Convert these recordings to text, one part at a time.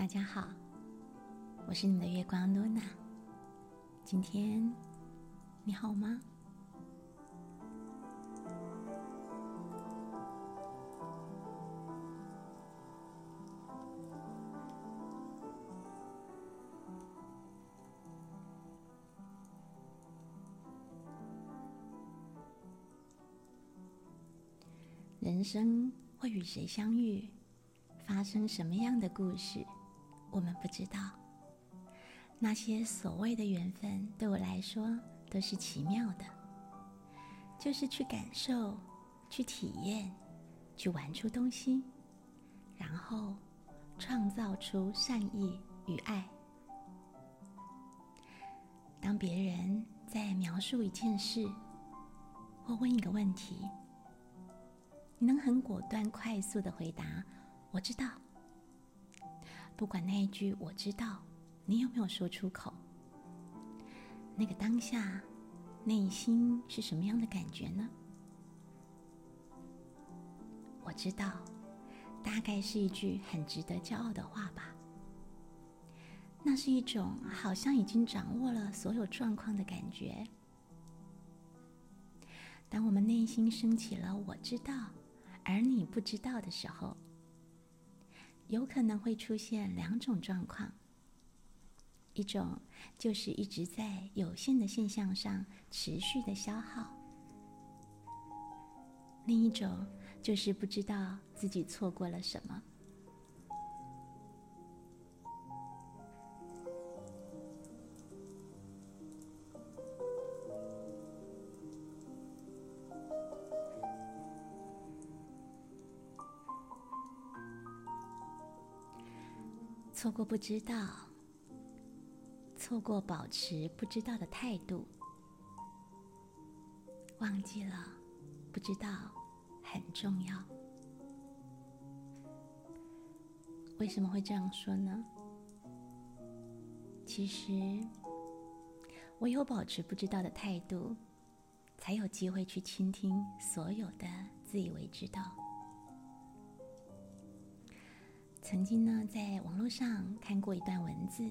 大家好，我是你们的月光露娜。今天你好吗？人生会与谁相遇，发生什么样的故事，我们不知道。那些所谓的缘分，对我来说都是奇妙的，就是去感受、去体验、去玩出东西，然后创造出善意与爱。当别人在描述一件事，或问一个问题。你能很果断、快速的回答“我知道”，不管那一句“我知道”，你有没有说出口？那个当下，内心是什么样的感觉呢？我知道，大概是一句很值得骄傲的话吧。那是一种好像已经掌握了所有状况的感觉。当我们内心升起了“我知道”。而你不知道的时候，有可能会出现两种状况：一种就是一直在有限的现象上持续的消耗；另一种就是不知道自己错过了什么。错过不知道，错过保持不知道的态度，忘记了不知道很重要。为什么会这样说呢？其实，唯有保持不知道的态度，才有机会去倾听所有的自以为知道。曾经呢，在网络上看过一段文字，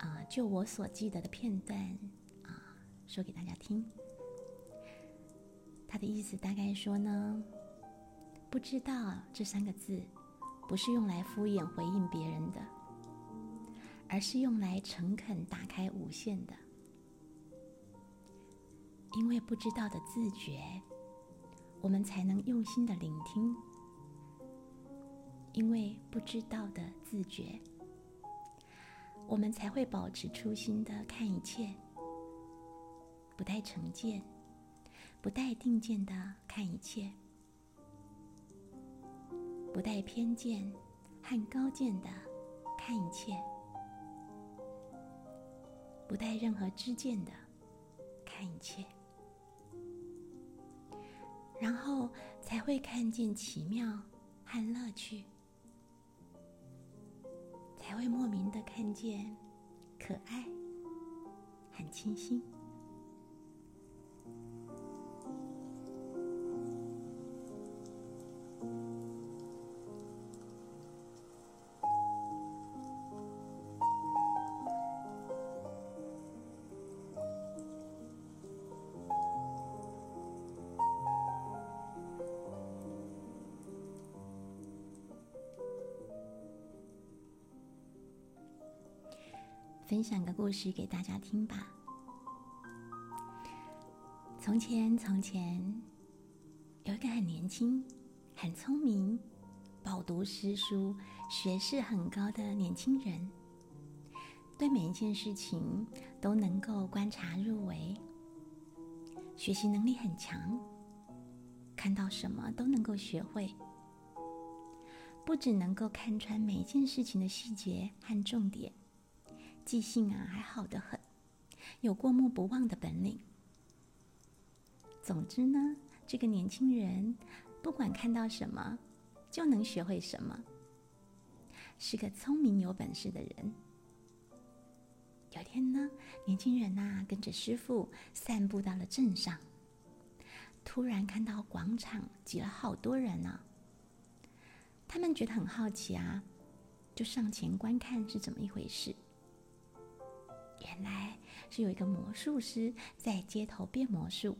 啊，就我所记得的片段啊，说给大家听。他的意思大概说呢，不知道这三个字，不是用来敷衍回应别人的，而是用来诚恳打开无限的。因为不知道的自觉，我们才能用心的聆听。因为不知道的自觉，我们才会保持初心的看一切，不带成见，不带定见的看一切，不带偏见和高见的看一切，不带任何知见的看一切，然后才会看见奇妙和乐趣。才会莫名的看见可爱，很清新。分享个故事给大家听吧。从前，从前有一个很年轻、很聪明、饱读诗书、学识很高的年轻人，对每一件事情都能够观察入微，学习能力很强，看到什么都能够学会，不只能够看穿每一件事情的细节和重点。记性啊，还好得很，有过目不忘的本领。总之呢，这个年轻人不管看到什么，就能学会什么，是个聪明有本事的人。有天呢，年轻人呐跟着师傅散步到了镇上，突然看到广场挤了好多人呢，他们觉得很好奇啊。就上前观看是怎么一回事。原来是有一个魔术师在街头变魔术。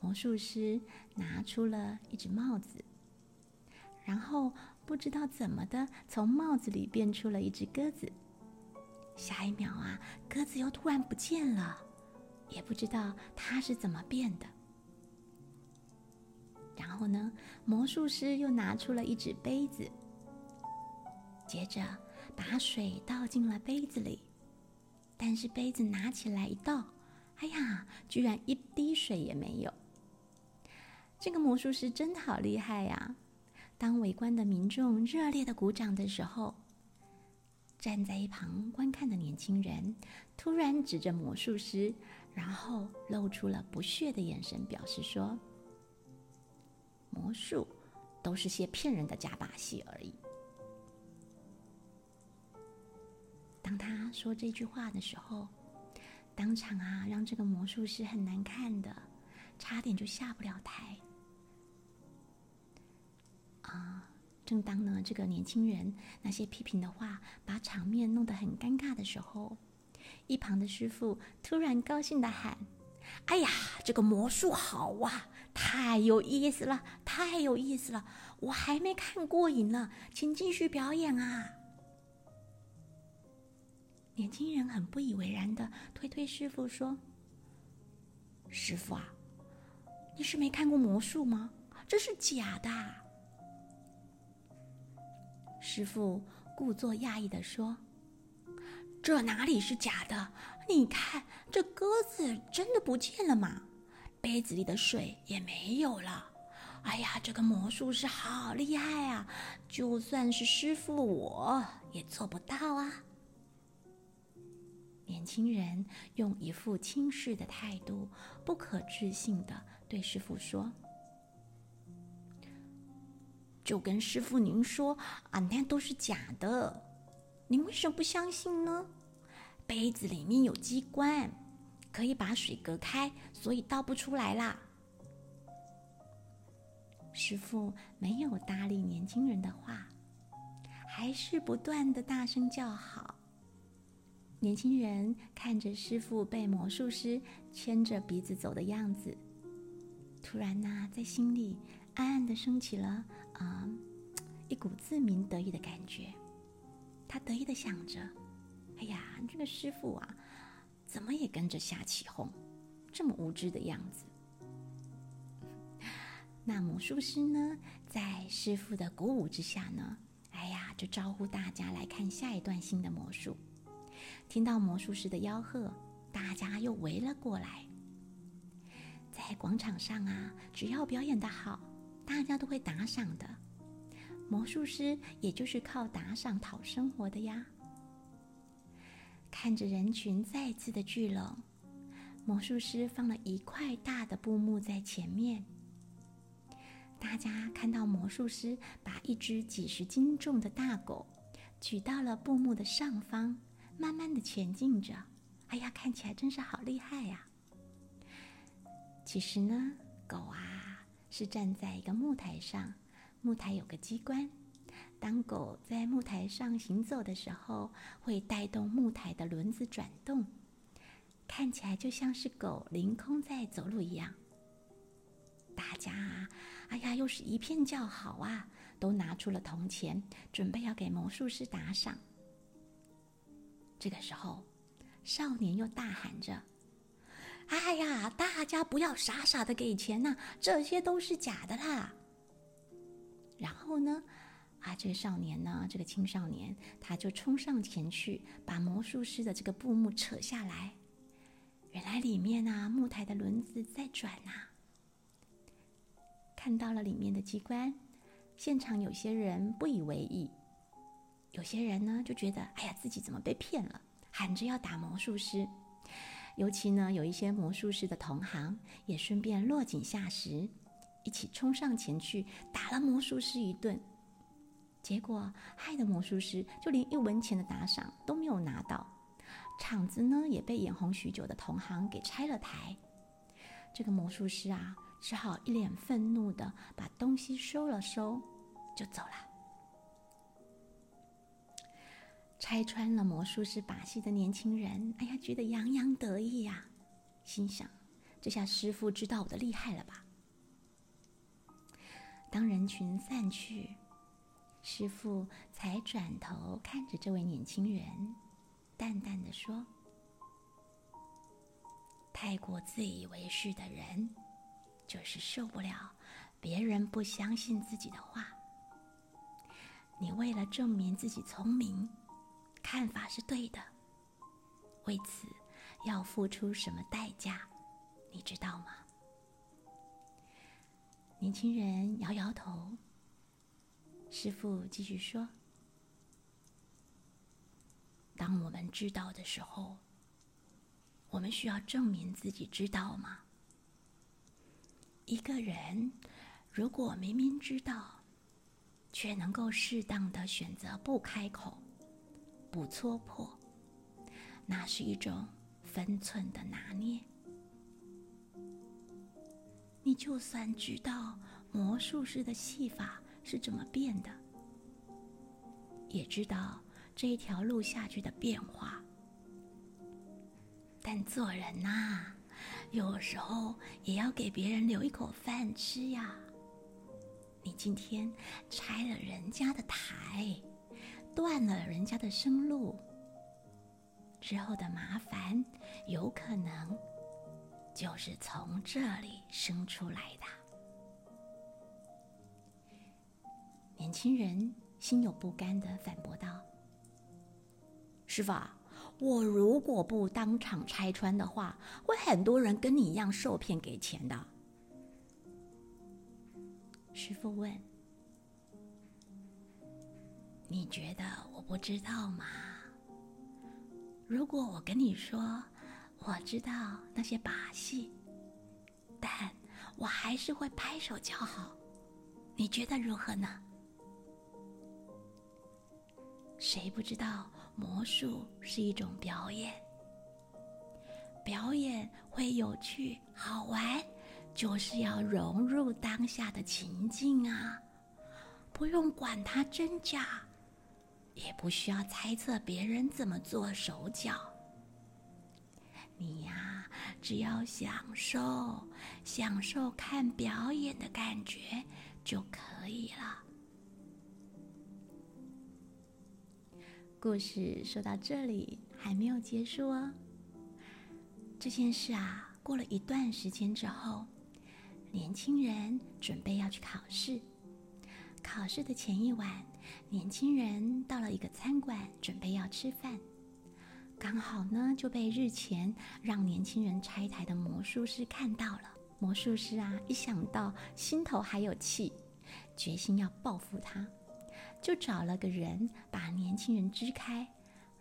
魔术师拿出了一只帽子，然后不知道怎么的，从帽子里变出了一只鸽子。下一秒啊，鸽子又突然不见了，也不知道它是怎么变的。然后呢，魔术师又拿出了一只杯子，接着把水倒进了杯子里，但是杯子拿起来一倒，哎呀，居然一滴水也没有。这个魔术师真的好厉害呀！当围观的民众热烈的鼓掌的时候，站在一旁观看的年轻人突然指着魔术师，然后露出了不屑的眼神，表示说：“魔术都是些骗人的假把戏而已。”当他说这句话的时候，当场啊，让这个魔术师很难看的，差点就下不了台。啊！正当呢这个年轻人那些批评的话把场面弄得很尴尬的时候，一旁的师傅突然高兴的喊：“哎呀，这个魔术好啊，太有意思了，太有意思了！我还没看过瘾呢，请继续表演啊！”年轻人很不以为然的推推师傅说：“师傅啊，你是没看过魔术吗？这是假的。”师傅故作讶异的说：“这哪里是假的？你看，这鸽子真的不见了吗？杯子里的水也没有了。哎呀，这个魔术师好厉害啊！就算是师傅我也做不到啊！”年轻人用一副轻视的态度，不可置信的对师傅说。就跟师傅您说啊，那都是假的，您为什么不相信呢？杯子里面有机关，可以把水隔开，所以倒不出来啦。师傅没有搭理年轻人的话，还是不断的大声叫好。年轻人看着师傅被魔术师牵着鼻子走的样子，突然呐，在心里。暗暗的升起了啊，一股自鸣得意的感觉。他得意的想着：“哎呀，这个师傅啊，怎么也跟着瞎起哄，这么无知的样子。”那魔术师呢，在师傅的鼓舞之下呢，哎呀，就招呼大家来看下一段新的魔术。听到魔术师的吆喝，大家又围了过来。在广场上啊，只要表演的好。大家都会打赏的，魔术师也就是靠打赏讨生活的呀。看着人群再次的聚拢，魔术师放了一块大的布幕在前面。大家看到魔术师把一只几十斤重的大狗举到了布幕的上方，慢慢的前进着。哎呀，看起来真是好厉害呀！其实呢，狗啊。是站在一个木台上，木台有个机关，当狗在木台上行走的时候，会带动木台的轮子转动，看起来就像是狗凌空在走路一样。大家啊，哎呀，又是一片叫好啊，都拿出了铜钱，准备要给魔术师打赏。这个时候，少年又大喊着。哎呀，大家不要傻傻的给钱呐，这些都是假的啦。然后呢，啊，这个少年呢，这个青少年，他就冲上前去，把魔术师的这个布幕扯下来。原来里面啊，木台的轮子在转呐。看到了里面的机关，现场有些人不以为意，有些人呢就觉得，哎呀，自己怎么被骗了，喊着要打魔术师。尤其呢，有一些魔术师的同行也顺便落井下石，一起冲上前去打了魔术师一顿。结果害得魔术师就连一文钱的打赏都没有拿到，场子呢也被眼红许久的同行给拆了台。这个魔术师啊，只好一脸愤怒的把东西收了收，就走了。拆穿了魔术师把戏的年轻人，哎呀，觉得洋洋得意呀，心想：这下师傅知道我的厉害了吧？当人群散去，师傅才转头看着这位年轻人，淡淡的说：“太过自以为是的人，就是受不了别人不相信自己的话。你为了证明自己聪明。”看法是对的，为此要付出什么代价，你知道吗？年轻人摇摇头。师傅继续说：“当我们知道的时候，我们需要证明自己知道吗？一个人如果明明知道，却能够适当的选择不开口。”不戳破，那是一种分寸的拿捏。你就算知道魔术师的戏法是怎么变的，也知道这一条路下去的变化，但做人呐，有时候也要给别人留一口饭吃呀。你今天拆了人家的台。断了人家的生路，之后的麻烦有可能就是从这里生出来的。年轻人心有不甘的反驳道：“师傅，我如果不当场拆穿的话，会很多人跟你一样受骗给钱的。”师傅问。你觉得我不知道吗？如果我跟你说我知道那些把戏，但我还是会拍手叫好，你觉得如何呢？谁不知道魔术是一种表演？表演会有趣好玩，就是要融入当下的情境啊，不用管它真假。也不需要猜测别人怎么做手脚，你呀，只要享受享受看表演的感觉就可以了。故事说到这里还没有结束哦。这件事啊，过了一段时间之后，年轻人准备要去考试。考试的前一晚。年轻人到了一个餐馆，准备要吃饭，刚好呢就被日前让年轻人拆台的魔术师看到了。魔术师啊，一想到心头还有气，决心要报复他，就找了个人把年轻人支开，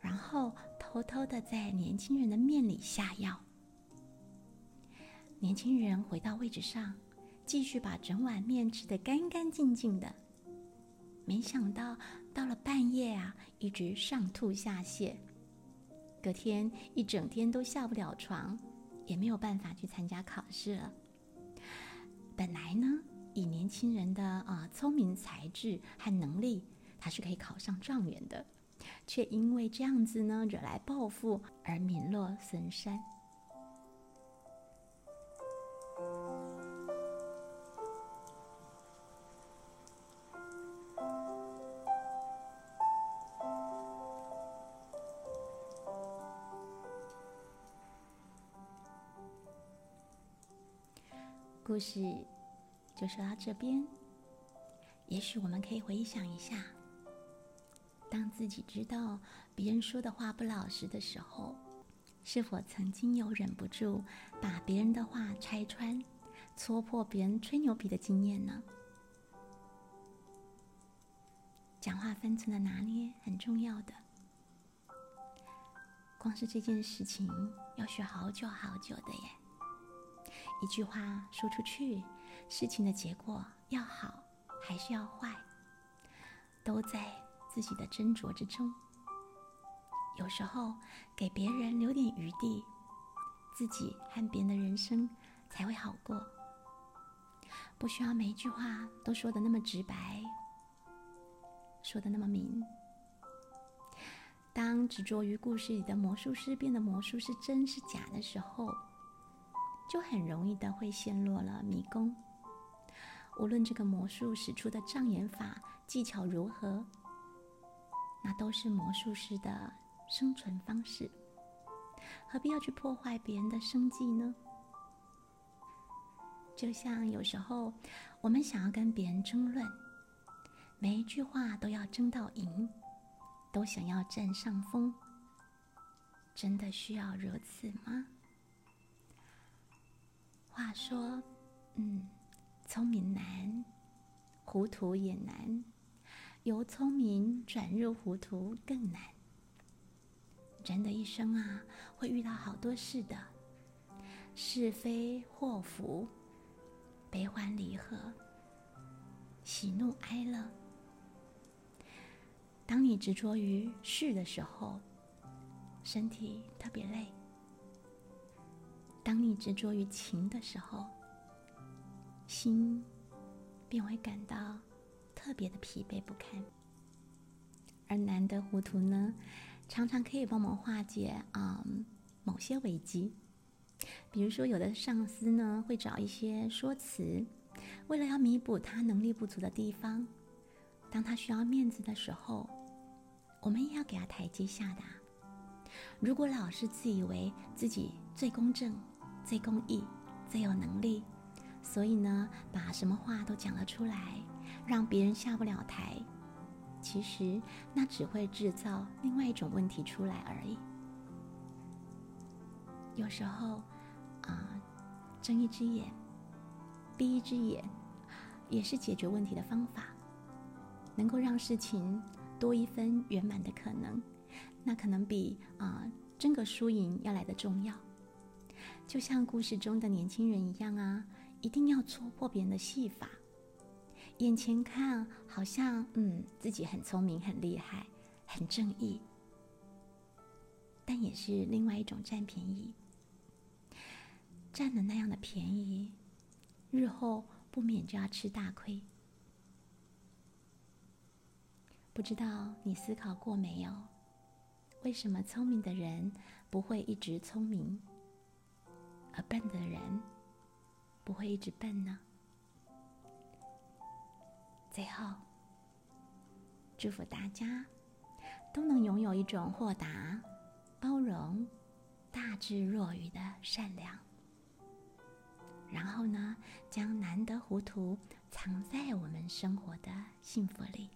然后偷偷的在年轻人的面里下药。年轻人回到位置上，继续把整碗面吃得干干净净的。没想到到了半夜啊，一直上吐下泻，隔天一整天都下不了床，也没有办法去参加考试了。本来呢，以年轻人的啊聪明才智和能力，他是可以考上状元的，却因为这样子呢，惹来报复而名落孙山。故事就说到这边。也许我们可以回想一下，当自己知道别人说的话不老实的时候，是否曾经有忍不住把别人的话拆穿、戳破别人吹牛逼的经验呢？讲话分寸的拿捏很重要的。光是这件事情要学好久好久的耶。一句话说出去，事情的结果要好还是要坏，都在自己的斟酌之中。有时候给别人留点余地，自己和别人的人生才会好过。不需要每一句话都说的那么直白，说的那么明。当执着于故事里的魔术师变得魔术是真是假的时候，就很容易的会陷落了迷宫。无论这个魔术使出的障眼法技巧如何，那都是魔术师的生存方式，何必要去破坏别人的生计呢？就像有时候我们想要跟别人争论，每一句话都要争到赢，都想要占上风，真的需要如此吗？话说，嗯，聪明难，糊涂也难，由聪明转入糊涂更难。人的一生啊，会遇到好多事的，是非祸福。悲欢离合，喜怒哀乐。当你执着于事的时候，身体特别累；当你执着于情的时候，心便会感到特别的疲惫不堪。而难得糊涂呢，常常可以帮忙化解啊某些危机。比如说，有的上司呢会找一些说辞，为了要弥补他能力不足的地方。当他需要面子的时候，我们也要给他台阶下的。如果老是自以为自己最公正、最公益、最有能力，所以呢把什么话都讲了出来，让别人下不了台，其实那只会制造另外一种问题出来而已。有时候。啊，睁一只眼，闭一只眼，也是解决问题的方法，能够让事情多一分圆满的可能，那可能比啊争个输赢要来的重要。就像故事中的年轻人一样啊，一定要戳破别人的戏法，眼前看好像嗯自己很聪明、很厉害、很正义，但也是另外一种占便宜。占了那样的便宜，日后不免就要吃大亏。不知道你思考过没有？为什么聪明的人不会一直聪明，而笨的人不会一直笨呢？最后，祝福大家都能拥有一种豁达、包容、大智若愚的善良。然后呢，将难得糊涂藏在我们生活的幸福里。